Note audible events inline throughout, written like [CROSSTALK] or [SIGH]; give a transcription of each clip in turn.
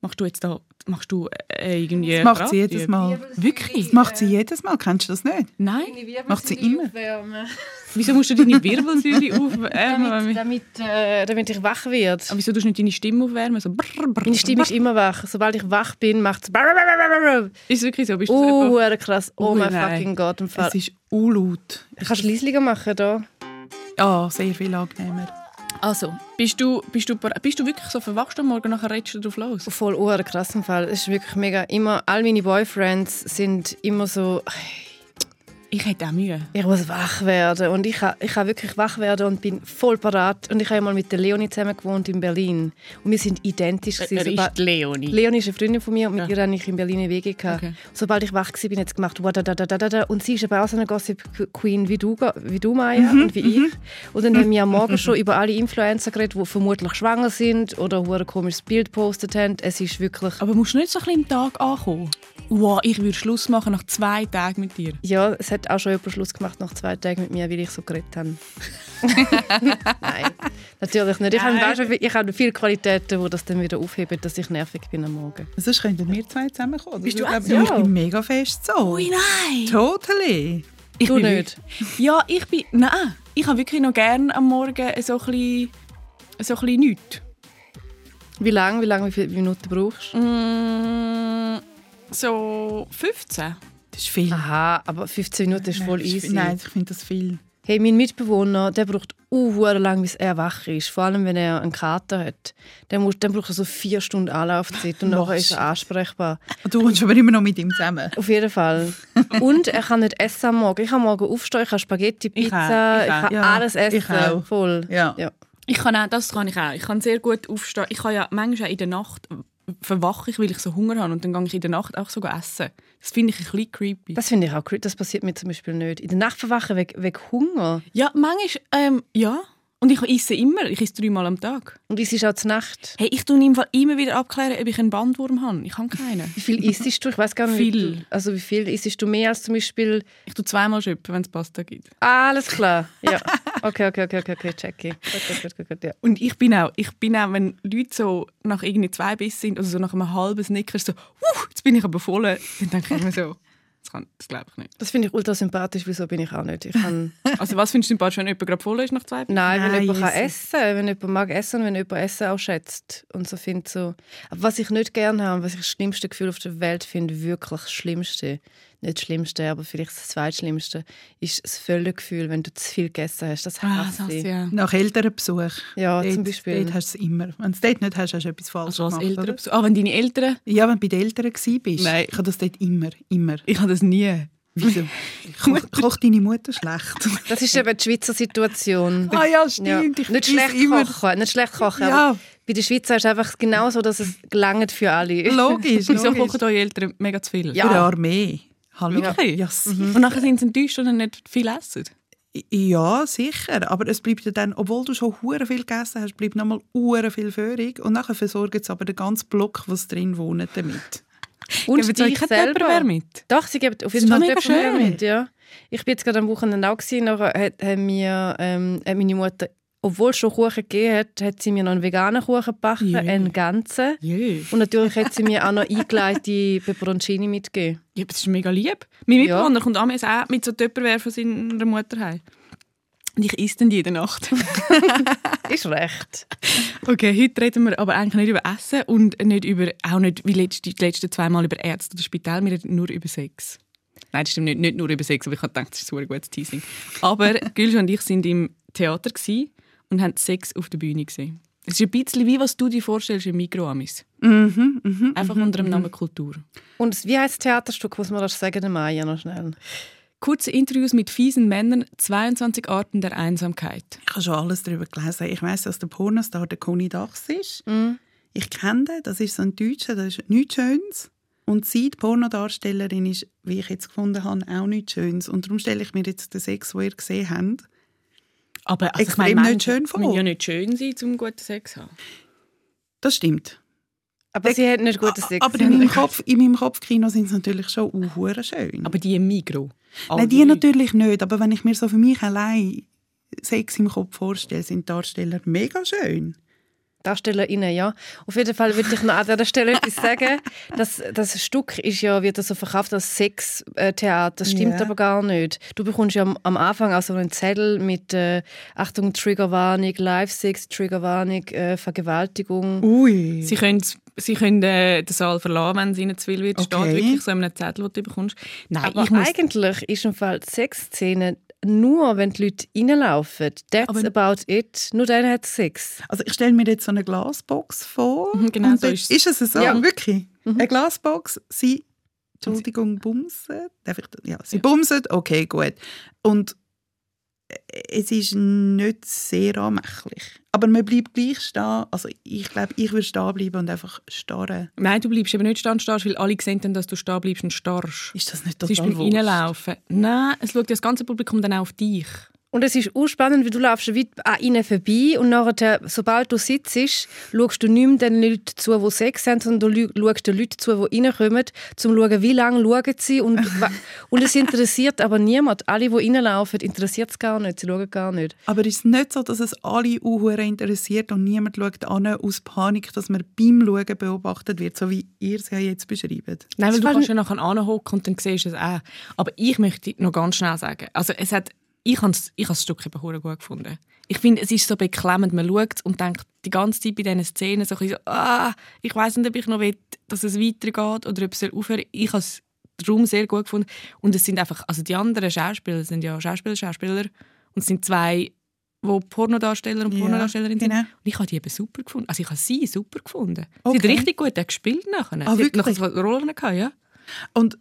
Machst du jetzt da, machst du äh, irgendwie Das macht sie jedes? Mal. Wirklich? Das macht sie jedes Mal. Kennst du das nicht? Nein? Macht sie immer. Wieso musst du deine Wirbelsäule [LAUGHS] aufwärmen? Damit, damit, äh, damit ich wach werde. Aber wieso tust du nicht deine Stimme aufwärmen? So brr, brr, Meine Stimme ist brr. immer wach. Sobald ich wach bin, macht es. Ist es wirklich so? Bist du Oh, einfach- hure krass. Oh Ui, mein fucking Gott. Im Fall. Es ist unlaut. Kannst du leislicher machen da? Ja, sehr viel angenehmer. Also, bist du, bist, du, bist du wirklich so verwachst am Morgen, nachher redest du drauf los? Voll hure krass im Fall. Es ist wirklich mega. Immer, all meine Boyfriends sind immer so, Ich hätte auch Mühe. ich muss wach werden. Und ich kann, ich kann wirklich wach werden und bin voll parat. Und ich habe mal mit der Leonie zusammen gewohnt in Berlin. Und wir sind identisch. Er gewesen. ist Sobald- Leonie. Leonie ist eine Freundin von mir und mit Ja. ihr habe ich in Berlin eine WG gehabt. Okay. Sobald ich wach war, bin ich gemacht «Wadadadadada». und sie ist aber auch so eine Gossip Queen wie du, wie du Maya und wie ich. Und dann haben wir am Morgen [LAUGHS] schon über alle Influencer geredet, die vermutlich schwanger sind oder ein komisches Bild gepostet haben. Es ist wirklich... Aber musst du nicht so ein bisschen im Tag ankommen? Wow, ich würde Schluss machen nach zwei Tagen mit dir. Ja, es hat auch schon jemand Schluss gemacht nach zwei Tagen mit mir, weil ich so geredet habe. [LAUGHS] Nein, natürlich nicht. Ich habe, du, ich habe viele Qualitäten, die das dann wieder aufheben, dass ich nervig bin am Morgen. Sonst könnten wir zwei zusammenkommen. Bist du auch so? Ich bin mega fest so. Ui, nein! Totally. Ich Du bin nicht? Ja, ich bin... Nein, ich habe wirklich noch gerne am Morgen so ein bisschen... So ein bisschen nichts. Wie lange, wie lange, wie viele Minuten brauchst du? Mm, so 15. Das ist viel. Aha, aber 15 Minuten ist voll easy. Nein, ich finde das viel. Hey, mein Mitbewohner, der braucht uh, lang, bis er wach ist. Vor allem, wenn er einen Kater hat. Der muss, dann braucht er so vier Stunden Anlaufzeit und [LAUGHS] nachher ist er ansprechbar. Du wohnst aber immer noch mit ihm zusammen. Auf jeden Fall. [LAUGHS] Und er kann nicht essen am Morgen. Ich kann morgen aufstehen, ich kann Spaghetti, Ich Pizza, auch, ich, ich auch. kann Ja, alles essen. ich auch. Voll. Ja. ja. Ich kann auch, das kann ich auch. Ich kann sehr gut aufstehen. Ich kann ja manchmal auch in der Nacht verwache ich, weil ich so Hunger habe und dann gehe ich in der Nacht auch sogar essen. Das finde ich ein bisschen creepy. Das finde ich auch creepy. Das passiert mir zum Beispiel nicht. In der Nacht verwachen wegen, wegen Hunger. ja, manchmal, ähm, ja. Und ich esse immer. Ich esse dreimal am Tag. Und es ist auch zur Nacht. Hey, ich tue im Fall immer wieder abklären, ob ich einen Bandwurm habe. Ich habe keinen. Wie viel isst du? Ich weiß gar nicht. wie Viel. Du, also wie viel isst du mehr als zum Beispiel? Ich tue zweimal schöpfen, wenn es Pasta gibt. Alles klar. Ja. [LAUGHS] Okay, okay, okay, okay, okay check ich. Gut, gut, gut, gut, ja. Und ich bin auch, ich bin auch, wenn Leute so nach irgendwie zwei Bissen sind, also so nach einem halben Snickers so, «Huh, jetzt bin ich aber voll, dann denke ich mir so, das, kann- das glaube ich nicht. Das finde ich ultra sympathisch. Wieso bin ich auch nicht? Ich kann [LAUGHS] Also was findest du sympathisch, wenn jemand gerade voll ist nach zwei Bissen? Nein, wenn Nein, jemand kann essen kann, wenn jemand mag essen und wenn jemand Essen auch schätzt. Und so findet so. Aber was ich nicht gerne habe, was ich das schlimmste Gefühl auf der Welt finde, wirklich das Schlimmste, nicht das Schlimmste, aber vielleicht das Zweitschlimmste, ist das Völlegefühl, wenn du zu viel gegessen hast. Das Ah, hasse das, ich. ja. Nach Elternbesuch. Ja, dort, zum Beispiel. Dort hast du es immer. Wenn du es dort nicht hast, hast du etwas falsch Also als gemacht. Eltern. oder? Ah, wenn deine Eltern... Ja, wenn du bei den Eltern warst. Nein. Ich habe das dort immer. Immer. Ich habe das nie. Wieso? [LAUGHS] Kocht kocht deine Mutter schlecht? Das ist eben die Schweizer Situation. [LAUGHS] ah ja, Ja. stimmt. Ich Nicht schlecht immer. kochen, nicht schlecht kochen. Ja. Bei den Schweizer ist es einfach genau so, dass es gelangt für alle. Logisch. [LAUGHS] Wieso kochen eure Eltern mega zu viel? Ja. Für eine Armee. Hallo? Wirklich? Ja, si- Und nachher sind sie enttäuscht und dann nicht viel essen. ja, sicher. Aber es bleibt ja dann, obwohl du schon hure viel gegessen hast, bleibt nochmal hure viel Führung. Und nachher versorgen sie aber den ganzen Block, was drin wohnt, damit. Und Geben sie euch selber. Mit? Doch, sie gibt auf jeden Fall Tupperware schön. mit, ja. Ich bin jetzt gerade am Wochenende auch gewesen, nachher hat, hat mir ähm, hat meine Mutter, obwohl es schon Kuchen gegeben hat, hat sie mir noch einen veganen Kuchen gebacken, Jö. einen ganzen. Jö. Und natürlich hat sie mir auch noch eingelegte [LAUGHS] Peperoncini mitgegeben. Ja, das ist mega lieb. Mein Ja. Mitbewohner kommt amigs auch mit so Tupperware von seiner Mutter heim. Und ich esse dann jede Nacht. [LAUGHS] Ist recht. Okay, heute reden wir aber eigentlich nicht über Essen und nicht über, auch nicht wie letzte, die letzten zwei Mal über Ärzte oder Spital. Wir reden nur über Sex. Nein, das stimmt nicht, nicht nur über Sex, aber ich habe gedacht, das ist ein gutes Teasing. Aber [LAUGHS] Gülscha und ich sind im Theater gsi und haben Sex auf der Bühne gesehen. Es ist ein bisschen wie was du dir vorstellst im Mikroamis. Mhm, mhm. Einfach unter dem Namen Kultur. Und wie heißt das Theaterstück, muss man das sagen, der Maya noch schnell? Kurze Interviews mit fiesen Männern, 22 Arten der Einsamkeit. Ich habe schon alles darüber gelesen. Ich weiss, dass der Pornostar der Conny Dachs ist. Mhm. Ich kenne den, das ist so ein Deutscher, das ist nichts Schönes. Und sie, die Pornodarstellerin, ist, wie ich jetzt gefunden habe, auch nichts Schönes. Und darum stelle ich mir jetzt den Sex, den ihr gesehen habt. Aber also, Extrem ich meine, nicht schön vor. müssen ja nicht schön sein, um guten Sex zu haben. Das stimmt. Aber sie hat nicht guten Sex. Aber in meinem, Kopf, in meinem Kopfkino sind sie natürlich schon hure schön. Aber die im Migro. Nein, die natürlich nicht. Aber wenn ich mir so für mich allein Sex im Kopf vorstelle, sind die Darsteller mega schön. DarstellerInnen, ja. Auf jeden Fall würde ich noch an dieser Stelle etwas sagen. Das, das Stück ist ja, wird so verkauft als Sextheater. Das stimmt Ja. aber gar nicht. Du bekommst ja am, am Anfang auch so einen Zettel mit äh, Achtung, Triggerwarnung, Live-Sex, Triggerwarnung, äh, Vergewaltigung. Ui. Sie können, sie können äh, den Saal verlassen, wenn es ihnen zu viel wird. Steht Okay. wirklich so in einem Zettel, den du bekommst. Nein, aber ich muss... eigentlich ist im Fall Sexszene nur, wenn die Leute reinlaufen. That's Aber- about it. Nur dann hat es Sex. Also ich stelle mir jetzt so eine Glasbox vor. Mhm, genau und so ist es. Ist es so? Ja. Wirklich? Mhm. Eine Glasbox, sie, Entschuldigung, bumsen. Darf ich, ja, sie bumsen, okay, gut. Und es ist nicht sehr anmächlich. Aber man bleibt gleich stehen. Also ich glaube, ich würde stehen bleiben und einfach starren. Nein, du bleibst eben nicht stehen, stehst, weil alle sehen dann, dass du stehen bleibst und starrst. Ist das nicht total beim wurscht? Reinlaufen. Nein, es schaut das ganze Publikum dann auch auf dich. Und es ist auch spannend, weil du laufst weit an ihnen vorbei und nachher, sobald du sitzt, schaust du nicht mehr den Leuten zu, die Sex haben, sondern du schaust den Leuten zu, die reinkommen, um zu schauen, wie lange schauen sie. Und, [LAUGHS] und es interessiert aber niemand. Alle, die reinlaufen, interessiert es gar nicht. Sie schauen gar nicht. Aber ist es nicht so, dass es alle Uhuren interessiert und niemand schaut an aus Panik, dass man beim Schauen beobachtet wird, so wie ihr es ja jetzt beschreibt? Nein, weil Das du kannst ja nachher anhocken und dann siehst du es auch. Aber ich möchte noch ganz schnell sagen, also es hat, ich habe ich habe das Stück eben gut gefunden. Ich finde, es ist so beklemmend, man schaut und denkt die ganze Zeit bei diesen Szenen so, ein so ah, ich weiß nicht, ob ich noch will, dass es weitergeht oder ob es soll aufhören Ich habe es darum sehr gut gefunden. Und es sind einfach, also die anderen Schauspieler sind ja Schauspieler, Schauspieler und es sind zwei wo Pornodarsteller und Ja, Pornodarstellerinnen sind. genau. Und ich habe die eben super gefunden. Also ich habe sie super gefunden. Sie Okay. hat richtig gut gespielt nachher. Ah, sie hat wirklich? nachher so Rollen gehabt, ja. Und,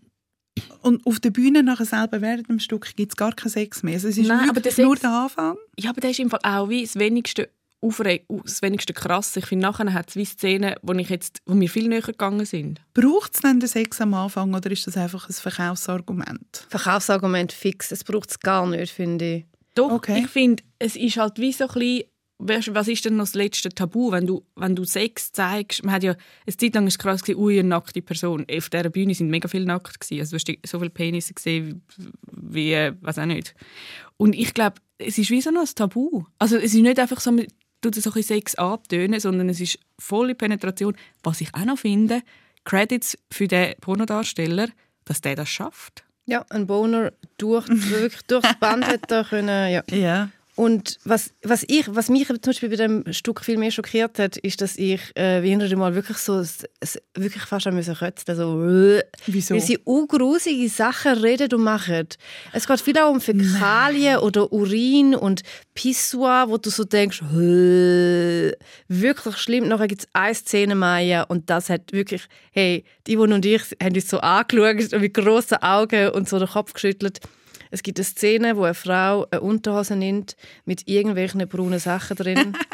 und auf der Bühne nachher selber während dem Stück gibt es gar keinen Sex mehr. Also es ist Nein, aber der nur Sex- der Anfang. Ja, aber das ist im Fall auch wie das wenigste Aufreg das wenigste krass. Ich finde, nachher hat es wie Szenen, wo, ich jetzt, wo mir viel näher gegangen sind. Braucht es denn den Sex am Anfang oder ist das einfach ein Verkaufsargument? Verkaufsargument fix. Es braucht es gar nicht, finde ich. Doch, Okay. ich finde, es ist halt wie so ein bisschen, was ist denn noch das letzte Tabu, wenn du, wenn du Sex zeigst? Man hat ja, eine Zeit lang ist es krass gewesen, ui, eine nackte Person. Auf dieser Bühne sind mega viele nackt gewesen. Also du hast so viele Penisse gesehen, wie, wie was auch nicht. Und ich glaube, es ist wie so noch ein Tabu. Also es ist nicht einfach so, man tut so ein Sex abtönen, sondern es ist volle Penetration. Was ich auch noch finde, Credits für den Pornodarsteller, dass der das schafft. Ja, ein Boner durch, wirklich [LAUGHS] durchs Band hat er können, ja. Ja. Und was, was, ich, was mich zum Beispiel bei dem Stück viel mehr schockiert hat, ist, dass ich äh, wie hinter mal wirklich so wirklich fast müssen kötzen, so äh, Wieso? weil sie ungrusige Sachen reden und machen. Es geht viel auch um Fäkalien oder Urin und Pissoir, wo du so denkst, äh, wirklich schlimm. Nachher gibt es eine Szene, Maya, und das hat wirklich, hey, die Yvonne und ich haben uns so angeschaut und mit grossen Augen und so den Kopf geschüttelt. Es gibt eine Szene, wo eine Frau eine Unterhose nimmt mit irgendwelchen braunen Sachen drin. [LAUGHS]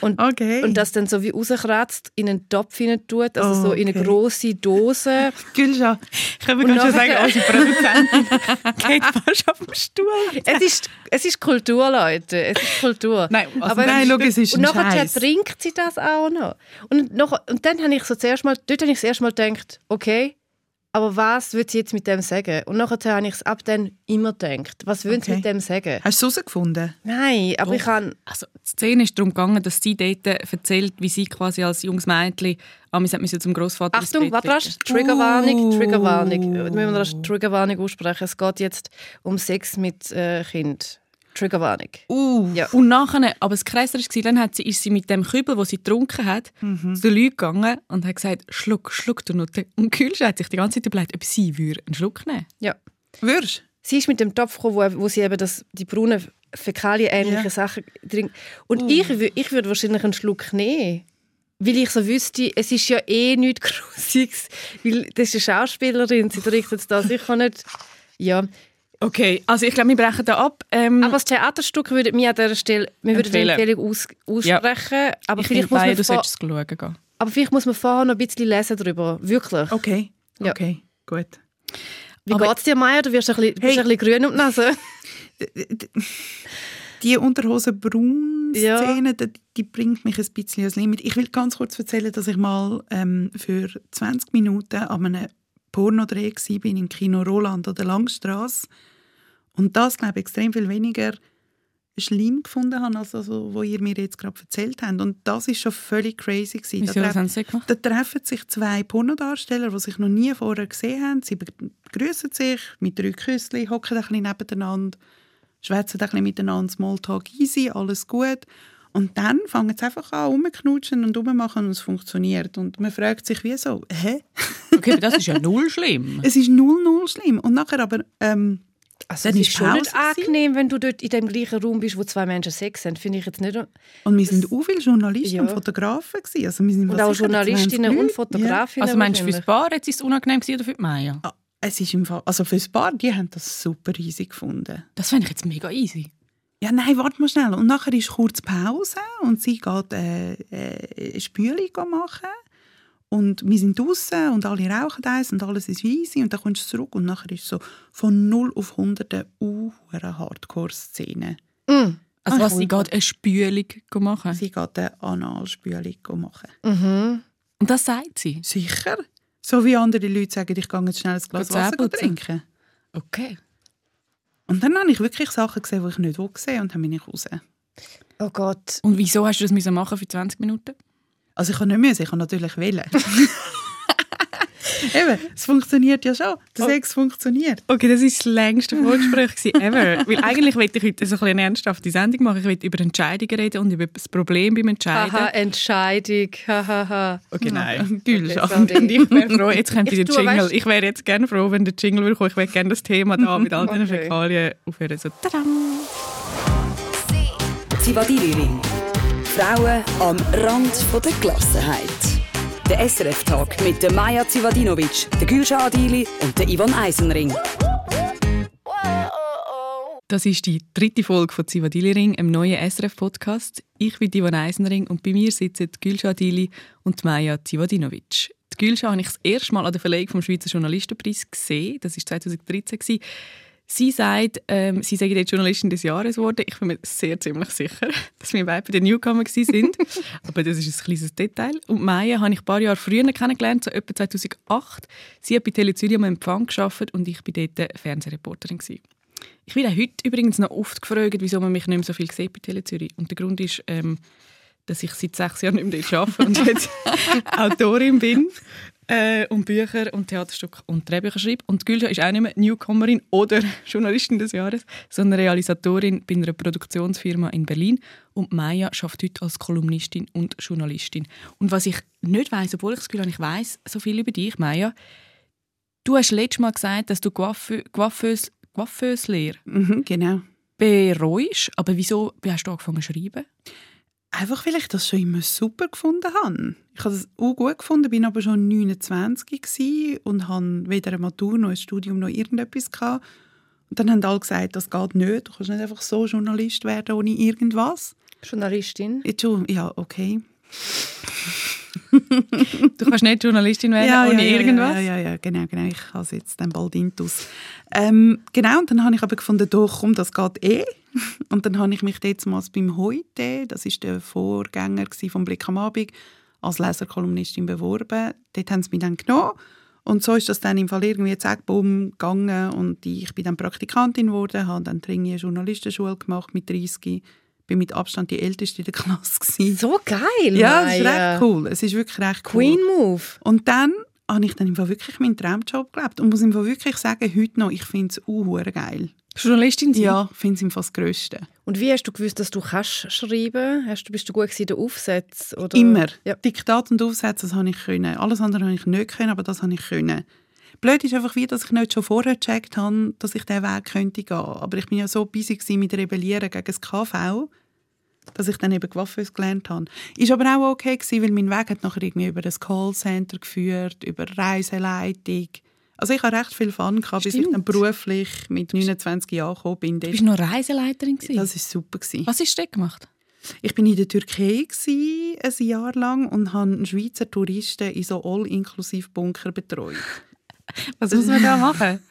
Und, Okay. und das dann so wie rauskratzt, in einen Topf hinein tut, also so in eine Okay. grosse Dose. [LAUGHS] Gülscha, Ich kann mir gerade schon sagen, unsere Produzentin [LAUGHS] geht fast auf dem Stuhl. es, ist, es ist Kultur, Leute. Es ist Kultur. Nein, also Aber nein, schau, es ist und nachher trinkt sie das auch noch. Und, nachher, und dann habe ich so zuerst mal, dort habe ich zuerst mal gedacht, okay, aber was will sie jetzt mit dem sagen? Und nachher habe ich es ab dann immer gedacht, was sie Okay. mit dem sagen? Hast du es herausgefunden? Nein, aber ich habe Also, die Szene ist darum gegangen, dass sie dort erzählt, wie sie quasi als junges Mädchen amigs hat müssen zum Großvater Achtung, warte rasch. Triggerwarnung, Uh. Triggerwarnung. Wir müssen rasch Triggerwarnung aussprechen. Es geht jetzt um Sex mit äh, Kind. Triggerwarnung. Uh, Ja. Und nachher, aber das Krasse war, dann hat sie, ist sie mit dem Kübel, wo sie getrunken hat, Mhm. zu den Leuten gegangen und hat gesagt, schluck, schluck du noch. Und Kühlsch hat sich die ganze Zeit überlegt, ob sie würde einen Schluck nehmen Ja. würdest Sie ist mit dem Topf gekommen, wo, wo sie eben das, die braunen Fäkalien-ähnlichen Ja. Sachen trinkt. Und ich, wü- ich würde wahrscheinlich einen Schluck nehmen. Weil ich so wüsste, es ist ja eh nichts [LAUGHS] Grusiges. Weil das ist eine Schauspielerin, sie trinkt jetzt da sicher nicht. Ja. Okay, also ich glaube, wir brechen da ab. Ähm, Aber das Theaterstück würde mir an dieser Stelle wir würden Empfehlen. Empfehlung aus, aussprechen. Aber, ich vielleicht muss man du solltest es schauen gehen. aber vielleicht muss man vorher noch ein bisschen lesen darüber. Wirklich. Okay, Ja. okay, gut. Wie Aber- geht es dir, Maya? Du wirst ein bisschen, Hey. bist ein bisschen grün um die Nase. [LAUGHS] Die Unterhosen-Braun-Szene, Ja. die, die bringt mich ein bisschen ans Limit. Ich will ganz kurz erzählen, dass ich mal ähm, für 20 Minuten an einem Pornodreh war im Kino Roland an der Langstrasse. Und das, glaube ich, extrem viel weniger schlimm gefunden habe, als also, was ihr mir jetzt gerade erzählt habt. Und das ist schon völlig crazy. Gewesen. Wieso, da, treff, da treffen sich zwei Pornodarsteller, die sich noch nie vorher gesehen haben. Sie begrüßen sich mit drei Küsschen, hocken ein bisschen nebeneinander, schwätzen ein bisschen miteinander, Smalltalk easy, alles gut. Und dann fangen sie einfach an, rumknutschen und rummachen und es funktioniert. Und man fragt sich, wieso? Hä? Okay, aber das ist ja null schlimm. [LAUGHS] Es ist null, null schlimm. Und nachher aber... Ähm, Also Dann es ist schon nicht angenehm, wenn du dort in dem gleichen Raum bist, wo zwei Menschen Sex haben. Finde ich jetzt nicht... und wir sind auch viele Journalisten Ja. und Fotografen. Gewesen. Also wir sind Und auch sicher 20 Journalistinnen und. Fotografinnen. Also meinst du fürs. Paar jetzt ist es unangenehm gewesen oder für die Maya? Ja. Ah, Es ist im Fall, also fürs Paar, die haben das super easy gefunden. Das fände ich jetzt mega easy. Ja, nein, warte mal schnell. Und nachher ist kurz Pause und sie geht äh, äh, eine Spülung machen. Und wir sind draußen und alle rauchen eins und alles ist easy. Und dann kommst du zurück und nachher ist so von 0 auf 100 eine uhuere Hardcore-Szene. Mm. Also Ah, was, sie geht eine Spülung machen? Sie geht eine Analspülung machen. Mhm. Und das sagt sie? Sicher? So wie andere Leute sagen, ich gehe jetzt schnell ein Glas Wasser trinken. Okay. Und dann habe ich wirklich Sachen gesehen, die ich nicht gesehen und dann bin ich raus. Oh Gott. Und wieso hast du das müssen machen für 20 Minuten? Also ich kann nicht müssen, ich kann natürlich wählen. [LAUGHS] Eben, es funktioniert ja schon. Der Oh. Sex funktioniert. Okay, das war das längste Vorgespräch ever. Weil eigentlich wollte ich heute so ein bisschen eine ernsthafte Sendung machen. Ich will über Entscheidungen reden und über das Problem beim Entscheiden. Haha, Entscheidung. Hahaha. Okay, nein. Gülschach. sorry. Und ich wäre [LAUGHS] froh, jetzt kommt Ich der Jingle. weißt- Ich wäre jetzt gerne froh, wenn der Jingle würde kommen. Ich würde gerne das Thema da mit all diesen Okay. Fäkalien aufhören. So, tadam. Zivadili-Ring. Frauen am Rand von der Gelassenheit. Der SRF-Tag mit der Maja Zivadinovic, der Gülşah Adili und der Ivan Eisenring. Das ist die dritte Folge von Zivadili Ring, einem neuen SRF-Podcast. Ich bin Ivan Eisenring und bei mir sitzen Gülşah Adili und Maja Zivadinovic. Die Gülşah habe ich das erste Mal an der Verleihung vom Schweizer Journalistenpreis gesehen. Das war 2013. Sie sagt, ähm, sie sei jetzt Journalistin des Jahres geworden. Ich bin mir sehr ziemlich sicher, [LAUGHS] dass wir beide bei den Newcomer sind. [LAUGHS] Aber das ist ein kleines Detail. Und Maya habe ich ein paar Jahre früher kennengelernt, so etwa 2008. Sie hat bei Tele Zürich am Empfang gearbeitet und ich war dort Fernsehreporterin. Gewesen. Ich werde heute übrigens noch oft gefragt, wieso man mich nicht mehr so viel sieht bei Tele Zürich. Und der Grund ist, ähm, dass ich seit sechs Jahren nicht mehr dort arbeite und jetzt [LAUGHS] Autorin bin äh, und Bücher und Theaterstücke und Drehbücher schreibe. Und Gülscha ist auch nicht mehr Newcomerin oder [LAUGHS] Journalistin des Jahres, sondern Realisatorin bei einer Produktionsfirma in Berlin. Und Maya arbeitet heute als Kolumnistin und Journalistin. Und was ich nicht weiß, obwohl ich das Gefühl habe, ich weiß so viel über dich, Maya, du hast letztes Mal gesagt, dass du Coiffeuse- Coiffeuse- Coiffeuse-Lehre Mhm, genau. bereust. Aber wieso hast du angefangen zu schreiben? Einfach, weil ich das schon immer super gefunden habe. Ich habe es auch gut gefunden, bin aber schon 29 gewesen und habe weder eine Matur noch ein Studium noch irgendetwas gehabt. Und dann haben alle gesagt, das geht nicht. Du kannst nicht einfach so Journalist werden ohne irgendwas. Journalistin. Schon, ja, okay. Du kannst nicht Journalistin werden ohne irgendwas? Ja, ja, ja, genau, genau. Ich habe es jetzt dann bald intus. Ähm, genau, und dann habe ich aber gefunden, doch, komm, das geht eh. [LAUGHS] Und dann habe ich mich jetzt mal beim Heute, das ist der Vorgänger vom Blick am Abend, als Leserkolumnistin beworben. Dort haben sie mich dann genommen. Und so ist das dann im Fall irgendwie zack, bumm, gegangen. Und ich bin dann Praktikantin geworden, habe dann dringend eine Journalistenschule gemacht mit 30. Bin mit Abstand die Älteste in der [LAUGHS] Klasse. Gewesen. So geil, Ja, das ist recht cool. Es ist wirklich recht cool. Queen Move. Und dann habe ich dann im Fall wirklich meinen Traumjob gelebt und muss im Fall wirklich sagen, heute noch, ich finde es auch geil. Journalistin sein? Ja, ich finde es im Fall das Grösste. Und wie hast du gewusst, dass du kannst schreiben? Du, bist du gut in den Aufsätzen? Oder? Immer. Ja. Diktat und Aufsätze, das habe ich können. Alles andere habe ich nicht können, aber das habe ich können. Blöd ist einfach wie, dass ich nicht schon vorher gecheckt habe, dass ich diesen Weg könnte gehen. Aber ich bin ja so busy gewesen mit Rebellieren gegen das KV, dass ich dann eben Coiffeuse gelernt habe. Ist aber auch okay gewesen, weil mein Weg hat nachher irgendwie über das Callcenter geführt, über Reiseleitung. Also ich habe recht viel Fun gehabt, bis ich dann beruflich mit 29 Jahren gekommen bin. Du bist noch Reiseleiterin gewesen. Das war super. Gewesen. Was hast du gemacht? Ich bin in der Türkei gsi, ein Jahr lang und habe einen Schweizer Touristen in so All-Inklusiv-Bunker betreut. Was muss man da machen? [LAUGHS]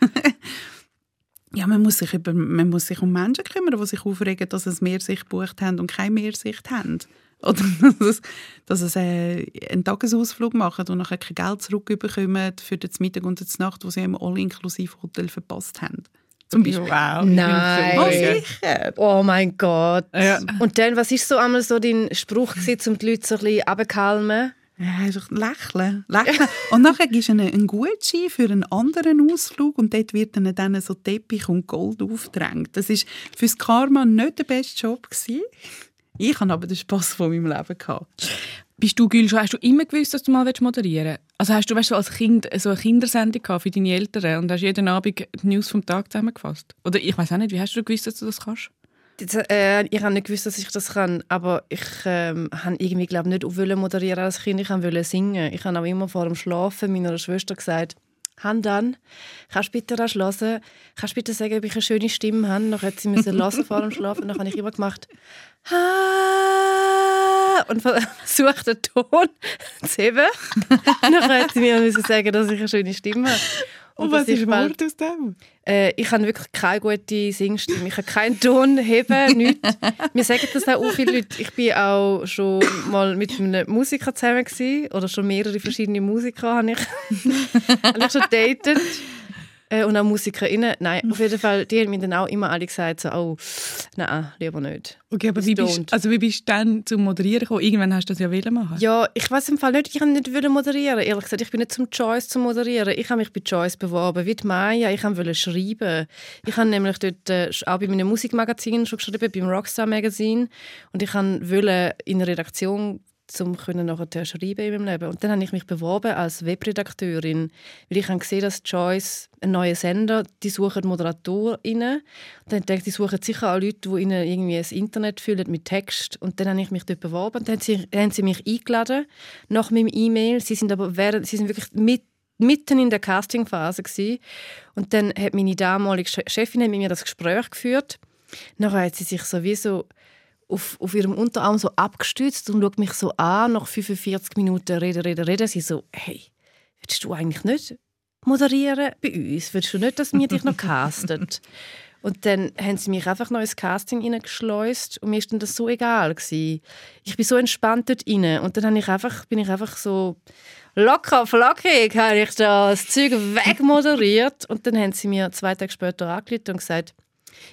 Ja, man muss, sich über, man muss sich um Menschen kümmern, die sich aufregen, dass sie Mehrsicht gebucht haben und keine Mehrsicht haben. Oder [LAUGHS] dass es, dass es äh, einen Tagesausflug machen und nachher kein Geld zurückbekommen für den Mittag und die Nacht, die sie im All-Inklusiv-Hotel verpasst haben. Zum Beispiel. Wow. Nein. es so sicher. Oh mein Gott. Ja. Und dann, was ist so einmal so dein Spruch gewesen, um die Leute so ein bisschen runterzukalmen? Ja, einfach lächeln. lächeln. [LAUGHS] und nachher gibst du ihnen einen Gutschein für einen anderen Ausflug und dort wird ihnen dann so Teppich und Gold aufgedrängt. Das war für das Karma nicht der beste Job. Gewesen. Ich hatte aber den Spass von meinem Leben. Gehabt. Bist du, Gül, schon, hast du immer gewusst, dass du mal moderieren willst? Also hast du weißt, als Kind so eine Kindersendung gehabt für deine Eltern und hast jeden Abend die News vom Tag zusammengefasst? Oder ich weiß auch nicht, wie hast du gewusst, dass du das kannst? Äh, ich habe nicht gewusst, dass ich das kann, aber ich ähm, habe irgendwie glaub, nicht wollen moderieren als Kind. Ich wollte singen. Ich habe auch immer vor dem Schlafen meiner Schwester gesagt, Handan, kannst du bitte das hören? Kannst du bitte sagen, ob ich eine schöne Stimme habe? Dann hat sie müssen hören vor dem Schlafen. Dann habe ich immer gemacht, ha und [LAUGHS] versucht den Ton zu heben. Dann hat sie mir müssen sagen, dass ich eine schöne Stimme habe. Und, was ist Wort aus dem? äh, ich habe wirklich keine gute Singstimme. Ich kann keinen Ton [LAUGHS] heben, nichts. Mir sagen das auch viele Leute. Ich bin auch schon mal mit einem Musiker zusammen gewesen, oder schon mehrere verschiedene Musiker habe ich, [LAUGHS] habe ich schon datet. Äh, und auch MusikerInnen. Nein, auf jeden Fall, die haben mir dann auch immer alle gesagt, so, oh, nein, lieber nicht. Okay, aber Das wie bist, also wie bist du dann zum Moderieren gekommen? Irgendwann hast du das ja wollen machen. Ja, ich weiß im Fall nicht, ich wollte nicht moderieren. Ehrlich gesagt, ich bin nicht zum Choice zu moderieren. Ich habe mich bei Choice beworben, wie die Maya. Ich wollte schreiben. Ich habe nämlich dort äh, auch bei meinem Musikmagazin schon geschrieben, beim Rockstar Magazine. Und ich wollte in der Redaktion um können nachher schreiben in meinem Leben. Und dann habe ich mich beworben als Webredakteurin, weil ich habe gesehen, dass Choice, ein neuer Sender, die suchen ModeratorInnen. Und dann denke ich, die suchen sicher auch Leute, die ihnen irgendwie das Internet füllen mit Text. Und dann habe ich mich dort beworben. Und dann haben sie, haben sie mich eingeladen nach meinem E-Mail. Sie sind aber während, sie sind wirklich mit mitten in der Castingphase gsi und dann hat meine damalige Che- Chefin mit mir das Gespräch geführt. Nachher hat sie sich sowieso auf, auf ihrem Unterarm so abgestützt und schaut mich so an, nach 45 Minuten reden, reden, reden. Sie so, hey, willst du eigentlich nicht moderieren bei uns? Willst du nicht, dass wir dich noch [LAUGHS] casten? Und dann haben sie mich einfach noch ins Casting hineingeschleust und mir ist dann das so egal gewesen. Ich bin so entspannt dort rein und dann habe ich einfach, bin ich einfach so locker flockig habe ich das Zeug wegmoderiert und dann haben sie mir zwei Tage später angerufen und gesagt,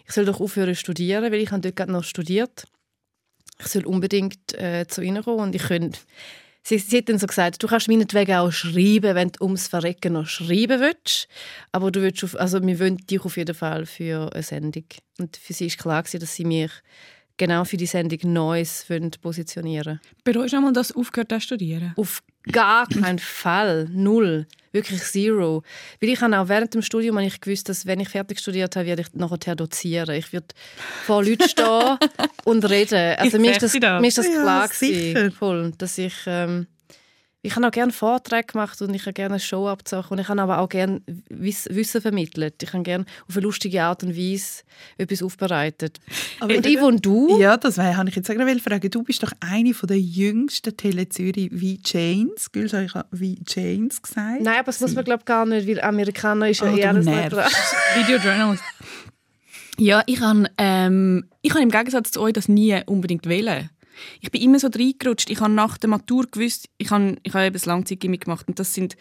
ich soll doch aufhören zu studieren, weil ich habe dort gerade noch studiert. Ich soll unbedingt äh, zu ihnen kommen und ich könnte Sie, sie hat dann so gesagt, du kannst meinetwegen auch schreiben, wenn du ums Verrecken noch schreiben willst. Aber du willst auf, also wir wollen dich auf jeden Fall für eine Sendung. Und für sie war klar, gewesen, dass sie mich genau für die Sendung Neues wollen positionieren Bereust du einmal, dass du aufgehört hast zu studieren? Auf gar keinen Fall. Null. Wirklich zero. Weil ich habe auch während dem Studium ich gewusst, dass wenn ich fertig studiert habe, werde ich nachher dozieren. Ich werde vor Leuten stehen und reden. [LAUGHS] Also Ich mir ist das, mir ist das Ja, klar sicher. gewesen, voll, dass ich ähm, ich habe auch gerne Vorträge gemacht und ich habe gerne eine Show abgezogen und ich habe aber auch gerne Wiss Wissen vermittelt. Ich habe gerne auf eine lustige Art und Weise etwas aufbereitet. Aber und Ivo, und du? Ja, das habe ich jetzt gerade fragen. Du bist doch eine von der jüngsten Tele Zürich wie Janes. Gül, habe ich wie Janes gesagt? Nein, aber das muss man glaube gar nicht, weil Amerikaner ist ja Oh, eher nervst. [LAUGHS] Videojournalist. Ja, ich habe ähm, ich habe im Gegensatz zu euch das nie unbedingt wählen. Ich bin immer so reingerutscht. Ich habe nach der Matur gewusst, ich habe, ich habe eben das Langzeitgimmick gemacht und das sind,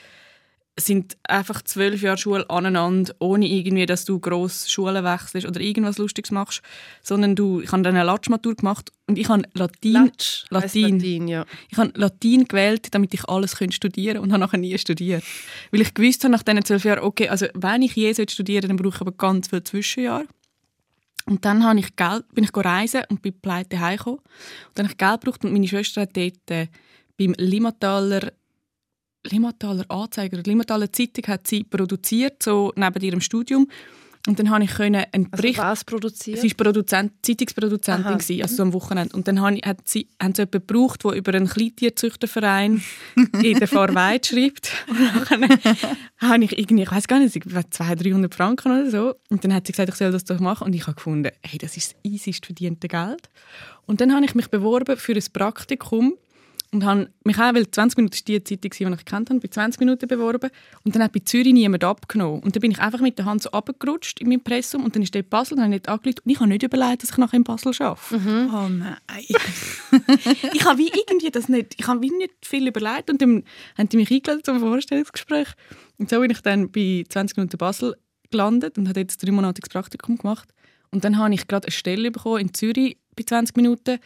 sind einfach zwölf Jahre Schule aneinander, ohne irgendwie, dass du gross Schulen wechselst oder irgendwas Lustiges machst, sondern du, ich habe dann eine Latschmatur gemacht und ich habe Latin, Latsch, Latin. Latin ja. ich habe Latin gewählt, damit ich alles studieren und habe nachher nie studiert. Weil ich gewusst habe nach diesen zwölf Jahren, okay, also wenn ich je sollte studieren dann brauche ich aber ganz viele Zwischenjahre. Und dann habe ich Geld, bin ich reisen und bin pleite heimgekommen. Und dann habe ich Geld gebraucht und meine Schwester hat dort äh, beim Limmataler Limmataler Anzeiger, Limmataler Zeitung hat sie produziert, so neben ihrem Studium. Und dann habe ich können einen Also Bericht was produziert? Sie war Produzent, Zeitungsproduzentin, Aha. gewesen, also so am Wochenende. Und dann haben, hat sie, haben sie jemanden gebraucht, der über einen Kleintierzüchterverein [LAUGHS] in der Fahrweide schreibt. Und dann habe ich irgendwie, ich weiß gar nicht, 200, 300 Franken oder so. Und dann hat sie gesagt, ich soll das doch machen. Und ich habe gefunden, hey, das ist das easiest verdiente Geld. Und dann habe ich mich beworben für ein Praktikum und habe mich auch, weil 20 Minuten war die Zeitung, die ich kennt habe, bei 20 Minuten beworben. Und dann hat bei Zürich niemand abgenommen. Und dann bin ich einfach mit der Hand so runtergerutscht in meinem Pressum und dann ist dort Basel, dann habe ich nicht angerufen. Und ich habe nicht überlegt, dass ich nachher in Basel arbeite. Oh nein. [LAUGHS] ich habe wie irgendwie das nicht, ich habe wie nicht viel überlegt und dann haben die mich eingeladen zum Vorstellungsgespräch. Und so bin ich dann bei 20 Minuten Basel gelandet und habe jetzt ein dreimonatiges Praktikum gemacht. Und dann habe ich gerade eine Stelle bekommen in Zürich bei 20 Minuten.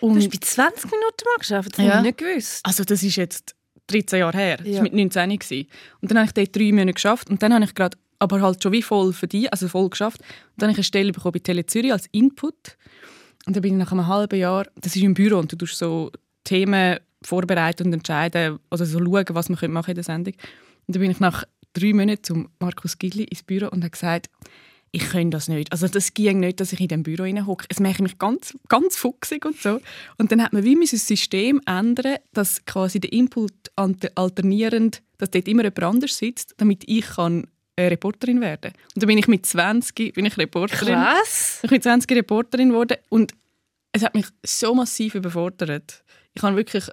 Und hast bei 20 Minuten mal geschafft, das Ja. habe ich nicht gewusst. also das ist jetzt 13 Jahre her. Das war mit 19 gewesen. Und dann habe ich dort drei Monate geschafft und dann habe ich gerade, aber halt schon wie voll verdient, also voll geschafft. Und dann habe ich eine Stelle bekommen bei Tele Zürich als Input. Und dann bin ich nach einem halben Jahr, das ist im Büro und du tust so Themen vorbereiten und entscheiden oder so schauen, was man machen in der Sendung. Und dann bin ich nach drei Monaten zum Markus Gilli ins Büro und habe gesagt, ich kann das nicht. Also das ging nicht, dass ich in dem Büro hocke. Es macht mich ganz, ganz fuchsig und so. Und dann hat man wie müssen das System ändern, dass quasi der Input alter- alternierend, dass dort immer jemand anders sitzt, damit ich kann äh, Reporterin werden. Und dann bin ich mit 20 bin ich Reporterin. Krass. Ich bin 20 Reporterin geworden und es hat mich so massiv überfordert. Ich habe wirklich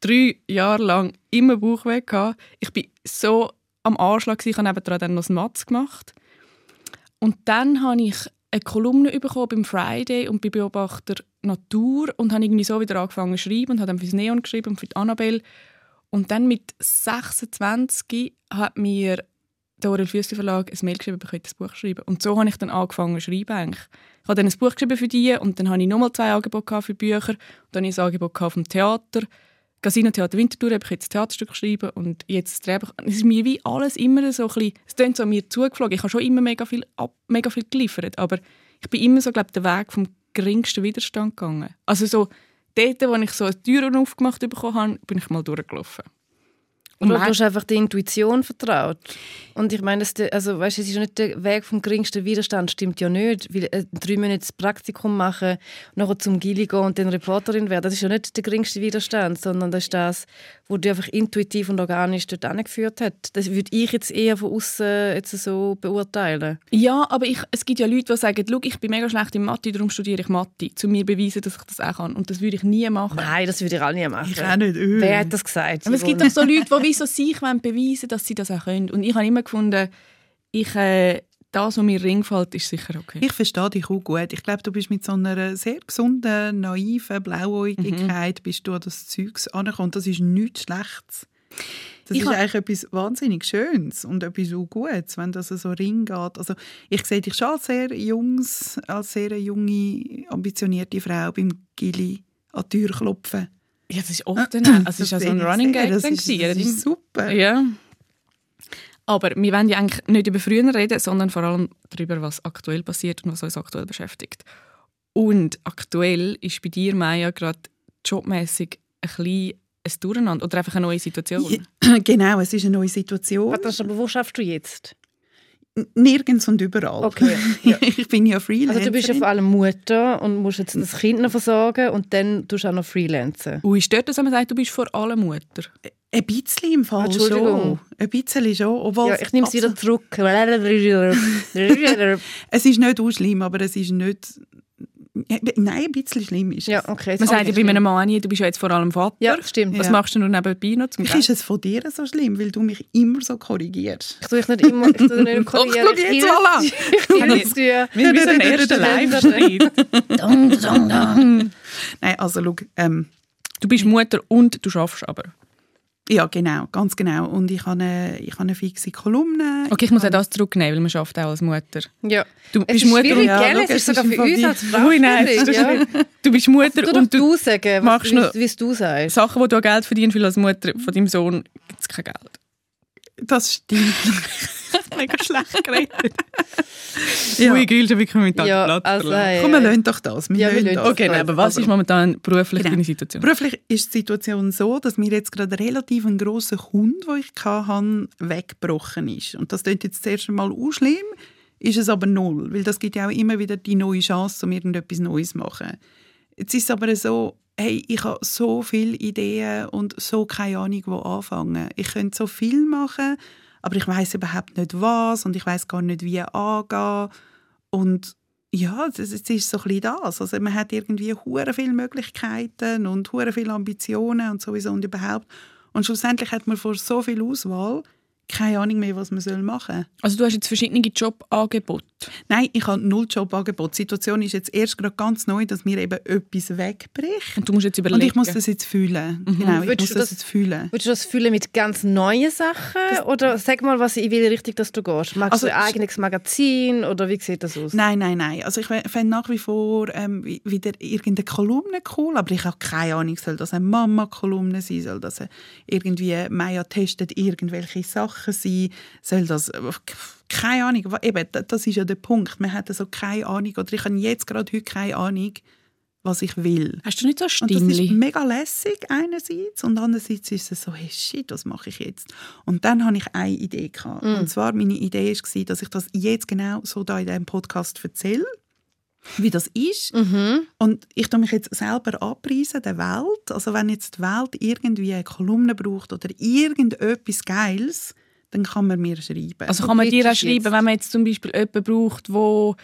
drei Jahre lang immer Bauchweh gehabt. Ich bin so am Anschlag. Ich habe nebenan dann noch das Matz gemacht. Und dann habe ich eine Kolumne bekommen beim Friday und bei Beobachter Natur und habe irgendwie so wieder angefangen zu schreiben und habe dann fürs Neon geschrieben und für die Annabelle. Und dann mit 26 hat mir der Aurel Füssli Verlag ein Mail geschrieben, ich könnte ein Buch schreiben. Und so habe ich dann angefangen zu schreiben. Eigentlich. Ich habe dann ein Buch geschrieben für die und dann habe ich nochmal zwei Angebote für Bücher. Und dann habe ich ein Angebot vom Theater. Casino Theater Winterthur habe ich jetzt Theaterstück geschrieben und jetzt Drehbuch. Es ist mir wie alles immer so ein bisschen, es so an mir zugeflogen. Ich habe schon immer mega viel, ab, mega viel geliefert, aber ich bin immer so, glaube den Weg vom geringsten Widerstand gegangen. Also so, dort, wo ich so eine Tür aufgemacht bekommen habe, bin ich mal durchgelaufen. Und du hast einfach der Intuition vertraut. Und ich meine, der- also, weißt, es ist ja nicht der Weg vom geringsten Widerstand, stimmt ja nicht. Weil äh, drei Monate das Praktikum machen, nachher zum Gili gehen und dann Reporterin werden, das ist ja nicht der geringste Widerstand, sondern das ist das, was dich einfach intuitiv und organisch dort angeführt hat. Das würde ich jetzt eher von außen jetzt so beurteilen. Ja, aber ich, es gibt ja Leute, die sagen, «Schau, ich bin mega schlecht in Mathe, darum studiere ich Mathe, zu mir beweisen, dass ich das auch kann. Und das würde ich nie machen. Nein, das würde ich auch nie machen. Ich auch nicht. Öh. Wer hat das gesagt? Aber es gibt doch so Leute, die wie so sich wollen beweisen dass sie das auch können. Und ich habe immer gefunden, ich, äh, das, was mir Ring fällt, ist sicher okay. Ich verstehe dich auch gut. Ich glaube, du bist mit so einer sehr gesunden, naiven Blauäugigkeit bist du an das Zeugs angekommen. Das ist nichts Schlechtes. Das Ich ist eigentlich etwas wahnsinnig Schönes und etwas auch Gutes, wenn das so Ring geht. Also ich sehe dich schon als sehr jungs, als sehr junge, ambitionierte Frau beim Gilly an die Tür klopfen. Ja, das ist oft dann, also es ist ja so ein Running. Gag Das dann ist, das ist super. Ja. Aber wir wollen ja eigentlich nicht über früher reden, sondern vor allem darüber, was aktuell passiert und was uns aktuell beschäftigt. Und aktuell ist bei dir, Maya, gerade jobmäßig ein bisschen ein Durcheinander oder einfach eine neue Situation. Ja, [CLEARS THROAT] Genau, es ist eine neue Situation. Ist aber wo schaffst du jetzt? Nirgends und überall. Okay, [LAUGHS] ja. ich bin ja Freelancerin. Also du bist ja vor allem Mutter und musst jetzt das Kind noch versorgen und dann tust du auch noch freelancen. Ui, stört das, wenn man sagt, du bist vor allem Mutter? Ein bisschen im Fall Entschuldigung. schon. Ein bisschen schon. Obwohl Ja, ich nehme es wieder zurück. [LAUGHS] [LAUGHS] Es ist nicht auch schlimm, aber es ist nicht... Nein, ein bisschen schlimm ist es. ja, okay. Man sagt ja bei einem Mann, du bist ja jetzt vor allem Vater. Ja, stimmt. Was Ja. machst du nur nebenbei noch zum Geld? ist es von dir so schlimm, weil du mich immer so korrigierst. Ich tue dich nicht immer ich tue nicht [LAUGHS] Doch, korrigieren. schau jetzt mal an. Ich [LAUGHS] Wir sind ein erster Live-Streit. Nein, also schau, ähm, Du bist Mutter und du schaffst aber. Ja genau, ganz genau. Und ich habe eine, ich habe eine fixe Kolumne. Okay, ich muss auch das zurücknehmen, weil man schafft auch als Mutter. Ja. Du Es bist ist Mutter schwierig, und... Ja, gell? Es ist sogar für uns als Frau Ui, nein, ja. Du bist Mutter doch und du... du sagen, machst was, noch- wie, du sagst. Sachen, wo du auch Geld verdienst, weil als Mutter von deinem Sohn gibt es kein Geld. Das stimmt. [LAUGHS] Mega schlecht geredet. Ja. Ui, Gül, schon wirklich mit Ja, Platz also, verloren. äh, Komm, wir lassen doch das. Wir Ja, wir lassen das. das. Okay, nein, aber was Also, ist momentan beruflich Genau. deine Situation? Beruflich ist die Situation so, dass mir jetzt gerade relativ ein grosser Hund, den ich hatte, weggebrochen ist. Und das klingt jetzt zuerst einmal auch schlimm, ist es aber null, weil das gibt ja auch immer wieder die neue Chance, um irgendetwas Neues zu machen. Jetzt ist es aber so, hey, ich habe so viele Ideen und so keine Ahnung, wo anfangen. Ich könnte so viel machen, aber ich weiß überhaupt nicht was und ich weiß gar nicht, wie angehen. Und ja, das, ist so ein das. Also man hat irgendwie hure viele Möglichkeiten und hure viele Ambitionen und sowieso und überhaupt. Und schlussendlich hat man vor so viel Auswahl keine Ahnung mehr, was man soll machen Also du hast jetzt verschiedene Jobangebote. Nein, ich habe null Jobangebot. Die Situation ist jetzt erst gerade ganz neu, dass mir eben etwas wegbricht. Und du musst jetzt Und überlegen. ich muss das jetzt fühlen. Genau, ich Würdest muss du das, das- jetzt fühlen. Würdest du das fühlen mit ganz neuen Sachen? oder sag mal, was in welche Richtung dass du gehst. Magst Also, du ein eigenes Magazin oder wie sieht das aus? Nein, nein, nein. Also ich fände nach wie vor ähm, wie- wieder irgendeine Kolumne cool, aber ich habe keine Ahnung, soll das eine Mama-Kolumne sein, soll das irgendwie Maya testet irgendwelche Sachen sein, soll das äh, keine Ahnung. Eben, da- das ist ja der Punkt. Man hat also keine Ahnung oder ich habe jetzt gerade heute keine Ahnung, was ich will. Hast du nicht so Und das ist mega lässig einerseits und andererseits ist es so, hey shit, was mache ich jetzt? Und dann habe ich eine Idee gehabt. Und zwar meine Idee war, dass ich das jetzt genau so da in diesem Podcast erzähle, wie das ist. Und ich tue mich jetzt selber abpreisen der Welt. Also wenn jetzt die Welt irgendwie eine Kolumne braucht oder irgendetwas Geiles, dann kann man mir schreiben. Also kann man dir auch schreiben, jetzt. wenn man jetzt zum Beispiel jemanden braucht, wo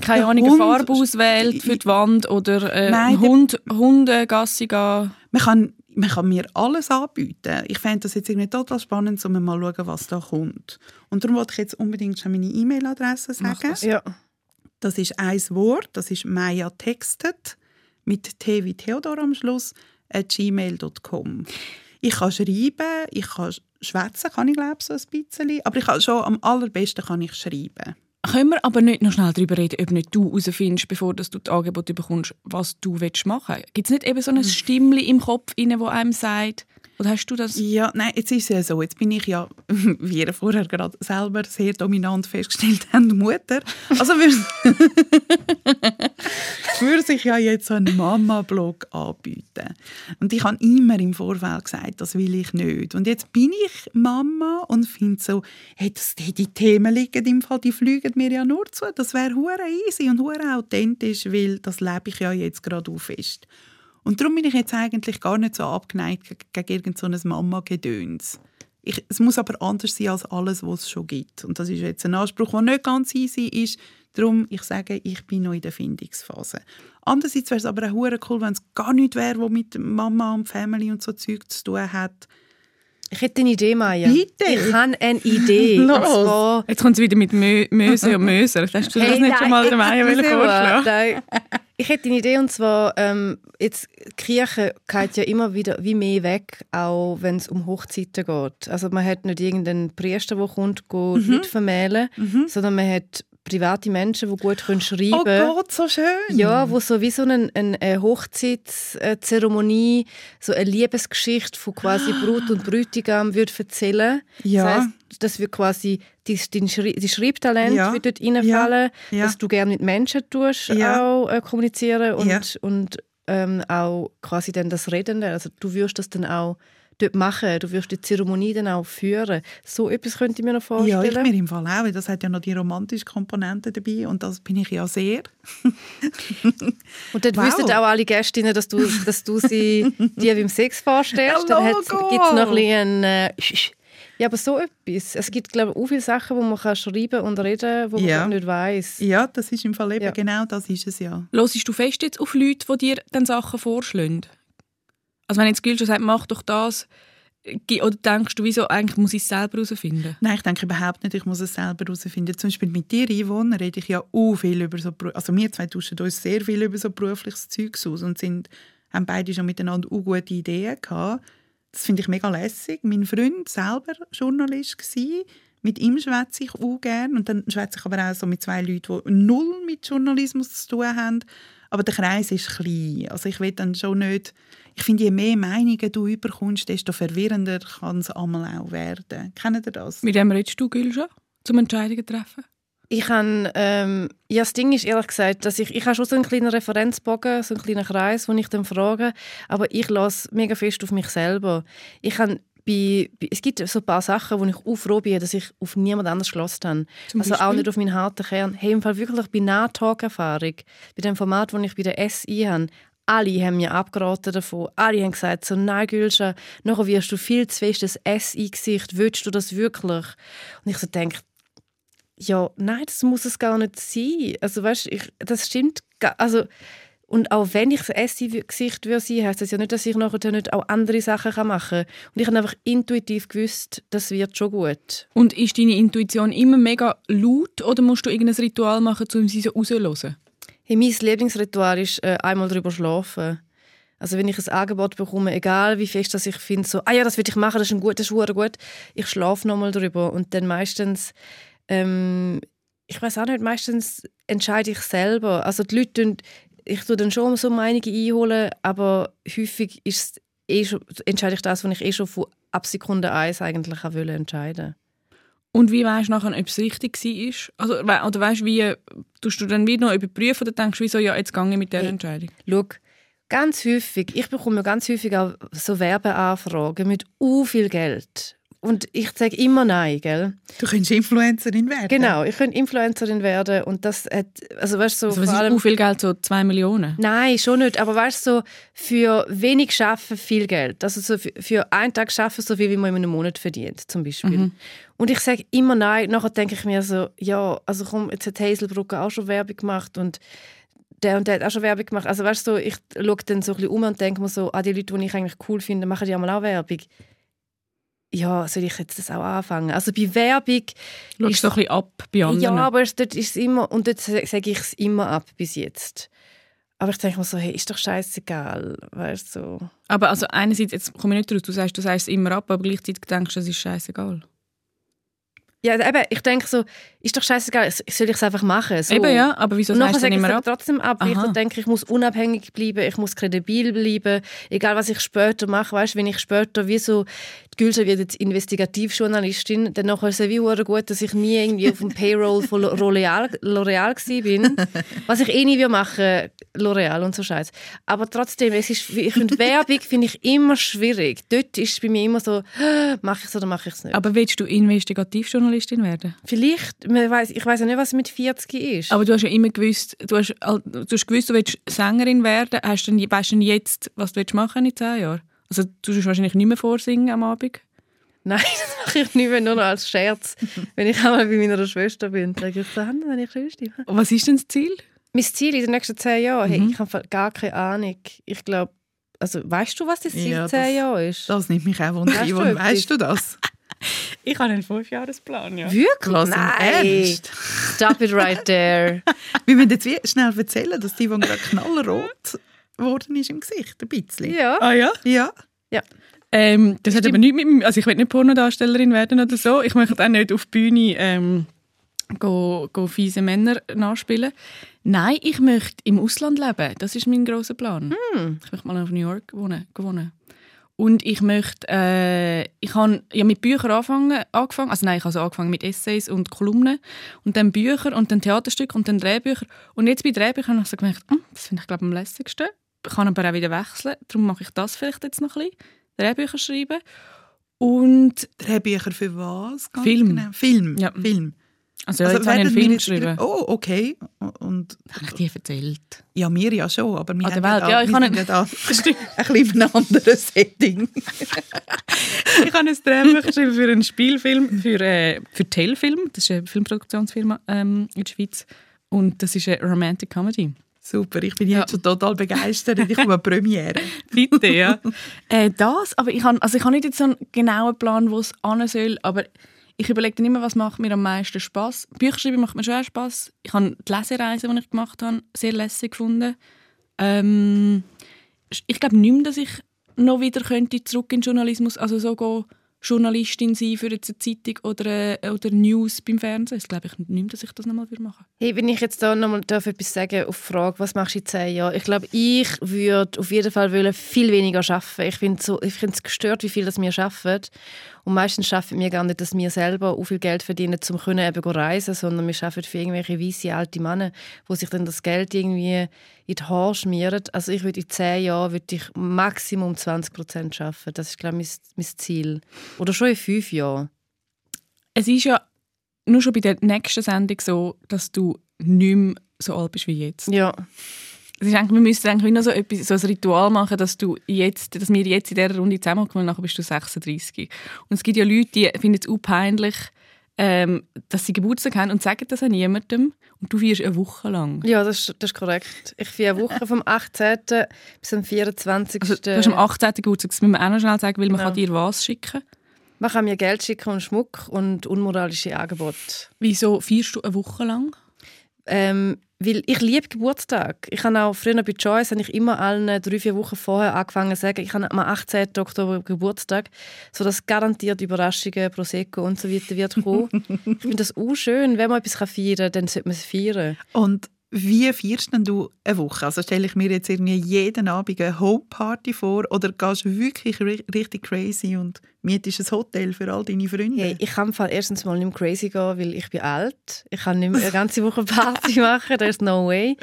keine Ahnung, eine Farbe auswählt für die Wand oder äh, Nein, Hund, Hundegassi gehen. man kann, man kann mir alles anbieten. Ich fände das jetzt irgendwie total spannend, um mal zu schauen, was da kommt. Und darum wollte ich jetzt unbedingt schon meine E-Mail-Adresse sagen. Ja. Das ist ein Wort, das ist Maya textet mit T wie Theodor am Schluss at gmail.com. Ich kann schreiben, ich kann schwätzen, kann ich glaube so ein bisschen, aber ich kann schon am allerbesten kann ich schreiben. Können wir aber nicht noch schnell darüber reden, ob nicht du herausfindest, bevor du das Angebot bekommst, was du machen willst? Gibt es nicht eben so Hm. ein Stimmli im Kopf, rein, wo einem sagt, oder hast du das? Ja, nein, jetzt ist es ja so, jetzt bin ich ja, [LAUGHS] wie ihr vorher gerade selber sehr dominant festgestellt [LAUGHS] habt, Mutter. Also [LAUGHS] würde sich ja jetzt so ein Mama-Blog anbieten. Und ich habe immer im Vorfeld gesagt, das will ich nicht. Und jetzt bin ich Mama und finde so, hey, das, die, die Themen liegen im Fall, die fliegen mir ja nur zu. Das wäre hure easy und hure authentisch, weil das lebe ich ja jetzt gerade auch fest. Und darum bin ich jetzt eigentlich gar nicht so abgeneigt ge- gegen irgendein so Mama-Gedöns. Ich, es muss aber anders sein als alles, was es schon gibt. Und das ist jetzt ein Anspruch, der nicht ganz easy ist. Darum, ich sage, ich bin noch in der Findungsphase. Andererseits wäre es aber auch hure cool, wenn es gar nicht wäre, was mit Mama und Family und so Zeug zu tun hat. Ich hätte eine Idee, Maya. Bitte. Ich habe eine Idee. [LAUGHS] Los. Jetzt kommt sie wieder mit Mö Möse und Möser. Hast du das Hey, nicht nein, schon mal der Maya [LAUGHS] vorschlagen? Nein. Ich hätte eine Idee und zwar, ähm, jetzt, die Kirche geht ja immer wieder wie mehr weg, auch wenn es um Hochzeiten geht. Also man hat nicht irgendeinen Priester, der kommt, go Mhm. Leute vermählen, sondern man hat private Menschen, die gut können schreiben Oh können. Gott, so schön! Ja, wo so wie so eine, eine, Hochzeitszeremonie, so eine Liebesgeschichte von quasi Brut und Bräutigam würde erzählen. Ja. Das heisst, das wird quasi die, die, die Schreibtalent Ja. wird dort reinfallen, Ja. Ja. dass du gerne mit Menschen tust, auch äh, kommunizieren und, und ähm, auch quasi dann das Redende. Also du wirst das dann auch dort machen, du wirst die Zeremonie dann auch führen. So etwas könnte ich mir noch Ja, vorstellen. ich mir im Fall auch. weil Das hat ja noch die romantische Komponente dabei und das bin ich ja sehr. [LAUGHS] Und dann Wow. wissen auch alle Gästinnen, dass du, dass du sie [LAUGHS] dir beim Sex vorstellst. Ja, dann gibt es noch ein bisschen... Äh, ja, aber so etwas. Es gibt, glaube ich, auch viele Sachen, wo man kann schreiben und reden wo man Ja. gar nicht weiß. Ja, das ist im Fall eben Ja. genau das ist es ja. Hörst du fest jetzt auf Leute, die dir dann Sachen vorschlagen? Also wenn jetzt Gülscha sagt, mach doch das, oder denkst du, wieso eigentlich muss ich es selber herausfinden? Nein, ich denke überhaupt nicht, ich muss es selber herausfinden. Zum Beispiel mit dir, Yvonne, rede ich ja auch viel über so, also wir zwei tauschen uns sehr viel über so berufliches Zeugs aus und sind, haben beide schon miteinander auch gute Ideen gehabt. Das finde ich mega lässig. Mein Freund selber Journalist war, mit ihm schwätze ich auch gerne und dann schwätze ich aber auch so mit zwei Leuten, die null mit Journalismus zu tun haben. Aber der Kreis ist klein. Also ich will dann schon nicht... Ich finde, je mehr Meinungen du überkommst, desto verwirrender kann es einmal auch werden. Kennt ihr das? Mit wem redest du, Gülscha, zum Entscheidungen treffen? Ich habe, ähm, ja, das Ding ist ehrlich gesagt, dass ich, ich habe schon so einen kleinen Referenzbogen, so einen kleinen Kreis, wo ich dann frage, aber ich lasse mega fest auf mich selber. Ich habe bei, bei, es gibt so ein paar Sachen, wo ich auch froh bin, dass ich auf niemand anders geschlossen habe. Zum also auch Beispiel? nicht auf meinen harten Kern. Hey, im Fall wirklich bei Nahtalk-Erfahrung, bei dem Format, das ich bei der SI habe, alle haben mir abgeraten davon. Alle haben gesagt, so, nein, Gülscha, nachher wirst du viel zu fest das SI-Gesicht. Willst du das wirklich? Und ich so denke, ja, nein, das muss es gar nicht sein. Also weißt, ich, das stimmt. ga- Also Und auch wenn ich das Esse-Gesicht würde sein, heisst das ja nicht, dass ich nachher nicht auch andere Sachen machen kann. Und ich habe einfach intuitiv gewusst, das wird schon gut. Und ist deine Intuition immer mega laut oder musst du irgendein Ritual machen, um sie so rauszuhören? Hey, mein Lieblingsritual ist äh, einmal drüber schlafen. Also wenn ich ein Angebot bekomme, egal wie fest dass ich finde, so, ah ja, das will ich machen, das ist ein gut, das gut, ich schlafe nochmal drüber und dann meistens, ähm, ich weiß auch nicht, meistens entscheide ich selber. Also die Leute, ich tue dann schon so Meinungen einholen, aber häufig ist eh schon, entscheide ich das, was ich eh schon von ab Sekunde 1 eigentlich auch entscheiden und wie weißt du nachher, ob es richtig war? Also, oder weißt du, wie tust du dann wieder noch überprüfen oder denkst du, wieso, ja, jetzt gehe ich mit dieser Entscheidung? Schau, ganz häufig, ich bekomme ganz häufig auch so Werbeanfragen mit u viel Geld. Und ich sage immer nein, gell? Du könntest Influencerin werden. Genau, ich könnte Influencerin werden und das hat, also weißt so also, was vor allem, ist viel Geld, so zwei Millionen? Nein, schon nicht, aber weißt so für wenig schaffen viel Geld. Also so für, für einen Tag schaffen so viel, wie man in einem Monat verdient, zum Beispiel. Mhm. Und ich sage immer nein, nachher denke ich mir so, ja, also komm, jetzt hat Hazelbrugger auch schon Werbung gemacht und der und der hat auch schon Werbung gemacht. Also weißt du, ich schaue dann so ein bisschen um und denke mir so, ah, die Leute, die ich eigentlich cool finde, machen ja mal auch Werbung ja, soll ich jetzt das auch anfangen? Also bei Werbung... Schaust ist so ein bisschen ab bei anderen? Ja, aber dort ist immer, und dort sage ich es immer ab bis jetzt. Aber ich denke mir so, hey, ist doch scheißegal, weißt du. Aber also einerseits, jetzt komme ich nicht raus, du sagst, du sagst es immer ab, aber gleichzeitig denkst du, es ist scheißegal. Ja, eben, ich denke so, ist doch scheißegal, soll ich es einfach machen? So. Eben ja, aber wieso sagst du dann immer ab? trotzdem ab, weil ich denke, ich muss unabhängig bleiben, ich muss kredibil bleiben, egal was ich später mache, weißt, wenn ich später wie so, die Gülse wird jetzt Investigativjournalistin, dann nachher ist es wie gut, dass ich nie irgendwie auf dem Payroll von L'Oreal, bin, was ich eh nie machen L'Oreal und so Scheiß. Aber trotzdem, es ist, ich finde Werbung [LAUGHS] finde ich immer schwierig. Dort ist es bei mir immer so, [GASPS] mache ich es oder mache ich es nicht. Aber willst du Investigativjournalistin werden? Vielleicht, man weiss, ich weiß ja nicht, was mit 40 ist. Aber du hast ja immer gewusst, du hast, du hast gewusst, du willst Sängerin werden. Hast du, weißt du jetzt, was du machen in zehn Jahren? Also du wirst wahrscheinlich nicht mehr vorsingen am Abend? Nein, das mache ich nicht mehr, nur noch als Scherz. [LAUGHS] wenn ich einmal bei meiner Schwester bin, sage ich, dann wenn ich Schwester Was ist denn das Ziel? Mein Ziel in den nächsten zehn Jahren? Mhm. Hey, ich habe gar keine Ahnung. Ich glaube, also weißt du, was das Ziel ja, zehn Jahre ist? Das nimmt mich auch wunder. Weißt, weißt du das? [LAUGHS] Ich habe einen Fünfjahresplan, ja. Wirklich? Nein. Ernst? Stop it right there. [LAUGHS] Wir müssen jetzt schnell erzählen, dass die, die gerade knallrot geworden ist im Gesicht, ein bisschen. Ja. Ah ja? Ja. ja. Ähm, das Stimmt. hat aber nichts mit mir, also ich will nicht Pornodarstellerin werden oder so. Ich möchte auch nicht auf die Bühne ähm, go, go fiese Männer nachspielen. Nein, ich möchte im Ausland leben. Das ist mein großer Plan. Hm. Ich möchte mal auf New York wohnen. wohnen. Und ich möchte, äh, ich habe ja mit Büchern angefangen, angefangen, also nein, ich habe also angefangen mit Essays und Kolumnen und dann Bücher und dann Theaterstücke und dann Drehbücher. Und jetzt bei Drehbüchern habe ich so gemerkt, hm, das finde ich glaube am lässigsten. Ich kann aber auch wieder wechseln, darum mache ich das vielleicht jetzt noch ein bisschen, Drehbücher schreiben. Und Drehbücher für was? Film. Genau. Film. Ja. Film. Also, also jetzt habe ich einen Film geschrieben. Oh, okay. Und, habe ich dir erzählt? Ja, mir ja schon, aber wir An haben Welt. Ja, ich ja da [LAUGHS] ein bisschen in einem anderen Setting. [LAUGHS] ich habe ein Drehbuch geschrieben für einen Spielfilm, für, äh, für Telfilm. Das ist eine Filmproduktionsfirma ähm, in der Schweiz. Und das ist eine Romantic Comedy. Super, ich bin jetzt ja. schon total begeistert. Ich komme Premiere. [LAUGHS] Bitte, ja. äh, das, aber ich habe also ich hab nicht jetzt so einen genauen Plan, wo es hin soll, aber ich überlege dann immer, was macht mir am meisten Spaß. Bücher schreiben macht mir schon Spaß. Ich habe die Lesereise, die ich gemacht habe, sehr lässig gefunden. Ähm, ich glaube nicht mehr, dass ich noch wieder könnte zurück in den Journalismus, also so gehen, Journalistin sein für eine Zeitung oder, äh, oder News beim Fernsehen. Das glaube ich nicht mehr, dass ich das nochmal machen. Hey, wenn ich jetzt da nochmal etwas sagen auf die Frage, was machst du in zehn Jahren? Ich glaube, ich würde auf jeden Fall viel weniger arbeiten. Ich finde es so, gestört, wie viel das wir arbeiten. Und meistens schaffen wir gar nicht, dass wir selber so viel Geld verdienen, um können eben reisen sondern wir arbeiten für irgendwelche weisse alte Männer, wo sich dann das Geld irgendwie in die Haare schmieren. Also ich würde in zehn Jahren würde ich Maximum 20 Prozent arbeiten. Das ist, glaube ich, mein, mein Ziel. Oder schon in fünf Jahren. Es ist ja nur schon bei der nächsten Sendung so, dass du nicht mehr so alt bist wie jetzt. Ja. Ist eigentlich, wir müssten eigentlich noch so, etwas, so ein Ritual machen, dass, du jetzt, dass wir jetzt in dieser Runde zusammenkommen und nachher bist du 36. Und es gibt ja Leute, die finden es auch peinlich, ähm, dass sie Geburtstag haben und sagen das an niemandem und du feierst eine Woche lang. Ja, das, ist- das ist korrekt. Ich feiere eine Woche vom 18. bis zum 24. Also, du hast am 18. Geburtstag, das müssen wir auch noch schnell sagen, weil man Genau. kann dir was schicken. Man kann mir Geld schicken und Schmuck und unmoralische Angebote. Wieso feierst du eine Woche lang? Ähm, weil ich liebe Geburtstag. Ich habe auch früher bei Joyce habe ich immer allen drei, vier Wochen vorher angefangen zu sagen, ich habe am 18. Oktober Geburtstag, sodass garantiert Überraschungen, Prosecco und so weiter wird kommen. [LAUGHS] ich finde das auch schön. Wenn man etwas feiern kann, dann sollte man es feiern. Und wie feierst denn du eine Woche? Also stelle ich mir jetzt irgendwie jeden Abend eine Homeparty vor oder gehst du wirklich ri- richtig crazy und mietest ein Hotel für all deine Freunde? Hey, ich kann Fall erstens mal nicht mehr crazy gehen, weil ich bin alt. Ich kann nicht mehr eine ganze Woche Party [LAUGHS] machen, there's no way.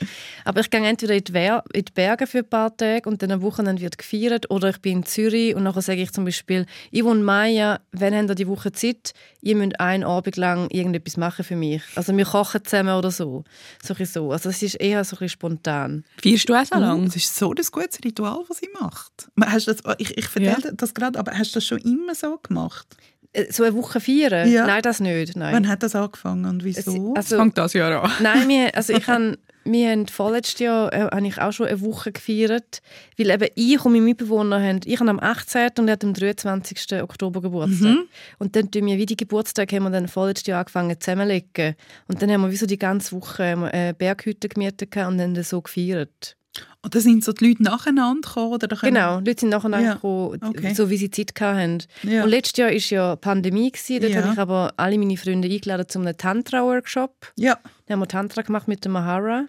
Aber ich gehe entweder in die, Wer in die Berge für ein paar Tage und dann am Wochenende wird gefeiert oder ich bin in Zürich und nachher sage ich zum Beispiel, ich und Maya, wenn habt ihr die Woche Zeit, ihr müsst einen Abend lang irgendetwas machen für mich. Also wir kochen zusammen oder so. so, so. Also es ist eher so ein bisschen spontan. Feierst du auch so Oh, lang? das ist so ein gutes Ritual, was sie macht. Hast du das, ich ich erzähle das gerade, aber hast du das schon immer so gemacht? Äh, So eine Woche feiern? Ja. Nein, das nicht. Nein. Wann hat das angefangen und wieso? Es- also, Fängt das Jahr an. Nein, wir, [LAUGHS] also ich han, wir haben vorletztes Jahr äh, habe ich auch schon eine Woche gefeiert, weil eben ich und mein Mitbewohner haben, ich habe am 18. und er hat am 23. Oktober Geburtstag. Und dann tun wir wie die Geburtstag haben wir dann vorletztes Jahr angefangen zusammenlegen und dann haben wir wie so die ganze Woche haben eine Berghütte gemietet gehabt und dann das so gefeiert. Oder sind so die Leute nacheinander gekommen? Oder können- Genau, die Leute sind nachher Ja, gekommen, okay. so wie sie Zeit hatten. Ja. Und letztes Jahr war ja Pandemie, gewesen, dort Ja. habe ich aber alle meine Freunde eingeladen zu einem Tantra-Workshop. Ja, Dann haben wir Tantra gemacht mit der Mahara.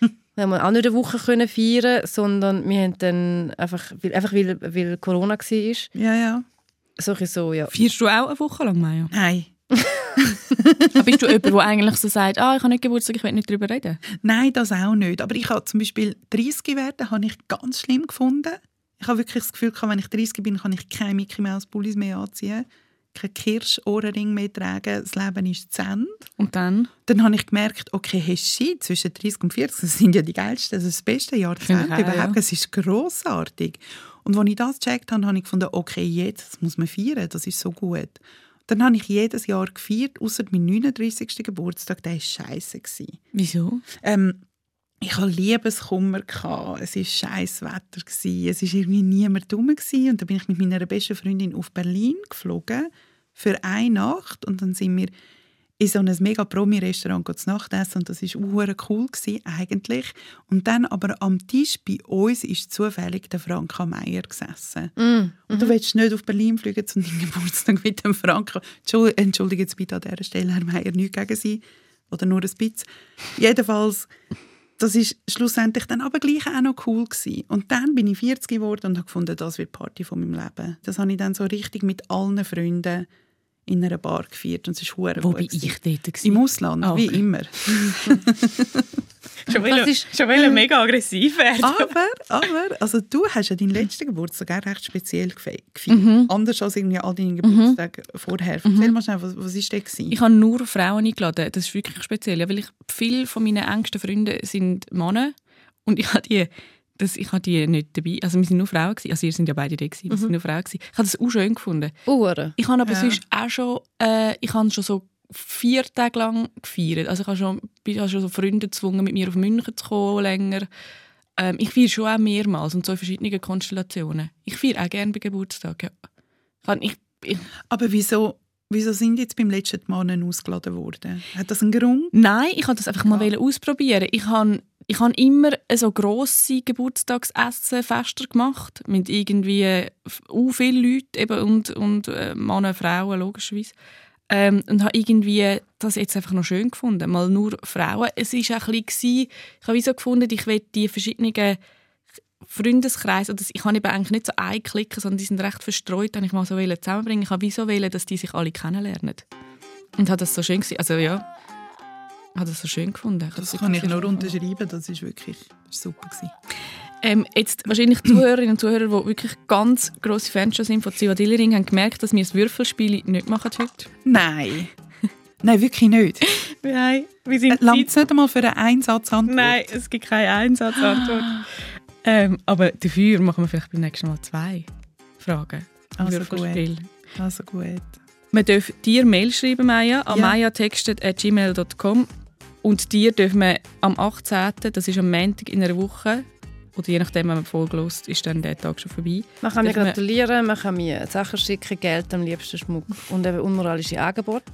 Dann haben wir auch nicht eine Woche können feiern, sondern wir haben dann einfach, weil, einfach weil, weil Corona war, ja, ja. so ein bisschen so, ja. Feierst du auch eine Woche lang, Maja? Nein. [LAUGHS] [LAUGHS] Aber bist du jemand, der eigentlich so sagt, ah, ich habe nicht Geburtstag, ich will nicht darüber reden? Nein, das auch nicht. Aber ich habe zum Beispiel 30 werden, habe ich ganz schlimm gefunden. Ich habe wirklich das Gefühl, wenn ich 30 bin, kann ich keine Mickey Mouse Pullis mehr anziehen, keinen Kirsch-Ohrenring mehr tragen. Das Leben ist zu Ende. Und dann? Dann habe ich gemerkt, okay, hey, shit, zwischen 30 und 40, das sind ja die geilsten, das ist das beste Finde ich auch, überhaupt. Es ist grossartig. Und als ich das gecheckt habe, habe ich gefunden, okay, jetzt muss man feiern, das ist so gut. Dann habe ich jedes Jahr gefeiert, außer mein 39. Geburtstag, der war scheiße. Wieso? Ähm, ich hatte Liebeskummer. gehabt. Es war scheiß Wetter. Es war irgendwie niemand gewesen. Und dann bin ich mit meiner besten Freundin auf Berlin geflogen für eine Nacht. Und dann sind wir in so ein mega Promi-Restaurant zu Nacht essen. Und das war hure cool gewesen, eigentlich. Und dann aber am Tisch bei uns ist zufällig der Franka Meier gesessen. Mm. Und du willst nicht auf Berlin fliegen zu deinem Geburtstag mit dem Franka. Entschuldige jetzt bitte an dieser Stelle, Herr Meier, nichts gegen Sie. Oder nur ein bisschen. Jedenfalls, das ist schlussendlich dann aber gleich auch noch cool gewesen. Und dann bin ich 40 geworden und habe gefunden, das wird die Party von meinem Leben. Das habe ich dann so richtig mit allen Freunden in einer Bar gefeiert und es ist hure Wo bin gewesen. ich dort? gewesen? Im Ausland, Ah, wie okay. immer. [LAUGHS] Schon Das ist- schon will mega aggressiv werden. Aber, aber, also du hast ja deinen letzten Geburtstag recht speziell gefe- gefeiert. Anders als irgendwie all deine Geburtstage vorher. Erzähl mal schnell, was, was ist der gewesen? Ich habe nur Frauen eingeladen. Das ist wirklich speziell, ja, weil ich, viele von meinen engsten Freunden sind Männer und ich habe die, das, ich habe die nicht dabei. Also wir sind nur Frauen gewesen. Also ihr sind ja beide da gewesen. Wir sind nur Frauen gewesen. Ich habe das auch schön gefunden. Uhren. Ich habe aber Ja. sonst auch schon, äh, ich habe schon so vier Tage lang gefeiert. Also ich habe schon, ich habe schon so Freunde gezwungen, mit mir auf München zu kommen, länger. Ähm, ich feiere schon auch mehrmals und so in verschiedenen Konstellationen. Ich feiere auch gerne bei Geburtstag, ja. Ich, ich, Aber wieso, wieso sind jetzt beim letzten Mal nicht ausgeladen worden? Hat das einen Grund? Nein, ich wollte das einfach mal Ja. ausprobieren. Ich habe ich habe immer so grosse Geburtstagsessen Fester gemacht mit irgendwie u viele Leute eben und und äh, Männer, Frauen logischerweise. Ähm, und habe irgendwie das jetzt einfach noch schön gefunden, mal nur Frauen. Es ist auch ein bisschen, ich habe so gefunden, ich will die verschiedenen Freundeskreise, oder ich habe eben eigentlich nicht so einklicken, sondern die sind recht verstreut, habe ich mal so zusammenbringen. Ich habe wie so wollen, dass die sich alle kennenlernen. Und habe das so schön gesehen. Also ja, habe das so schön gefunden. Das habe kann ich nur unterschreiben, das ist wirklich das super gewesen. Ähm, jetzt wahrscheinlich Zuhörerinnen und Zuhörer, die wirklich ganz grosse Fans schon sind von Zivadili Ring, haben gemerkt, dass wir das Würfelspiel nicht machen heute. Nein. Nein, wirklich nicht. [LAUGHS] Nein, wir sind Langt es nicht einmal für einen Einsatz Antwort? Nein, es gibt keine Einsatzantwort. [GASPS] ähm, aber dafür machen wir vielleicht beim nächsten Mal zwei Fragen. Also Würfelspiel. Also gut. Man darf dir Mail schreiben, Maya, an Ja. mayatextet.gmail.com und dir dürfen wir am 18., das ist am Montag in einer Woche, oder je nachdem, wenn man hört, ist dann der Tag schon vorbei. Man kann mir gratulieren, man kann mir Sachen schicken, Geld, am liebsten Schmuck und eben unmoralische Angebote.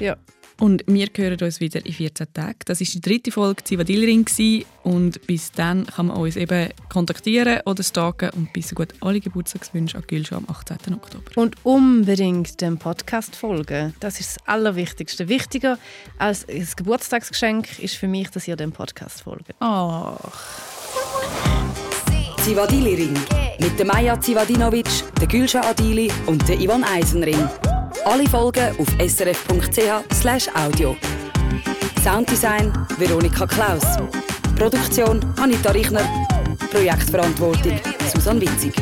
Ja. Und wir hören uns wieder in 14 Tagen. Das war die dritte Folge Zivadilring und bis dann kann man uns eben kontaktieren oder stalken und bis gut alle Geburtstagswünsche an Gülscha am 18. Oktober. Und unbedingt dem Podcast folgen. Das ist das Allerwichtigste. Wichtiger als ein Geburtstagsgeschenk ist für mich, dass ihr dem Podcast folgt. Oh. Zivadili Ring. Mit der Maja Zivadinovic, der Gülscha Adili und der Ivan Eisenring. Alle Folgen auf srf.ch audio. Sounddesign Veronika Klaus. Produktion Anita Richner. Projektverantwortung Susan Witzig.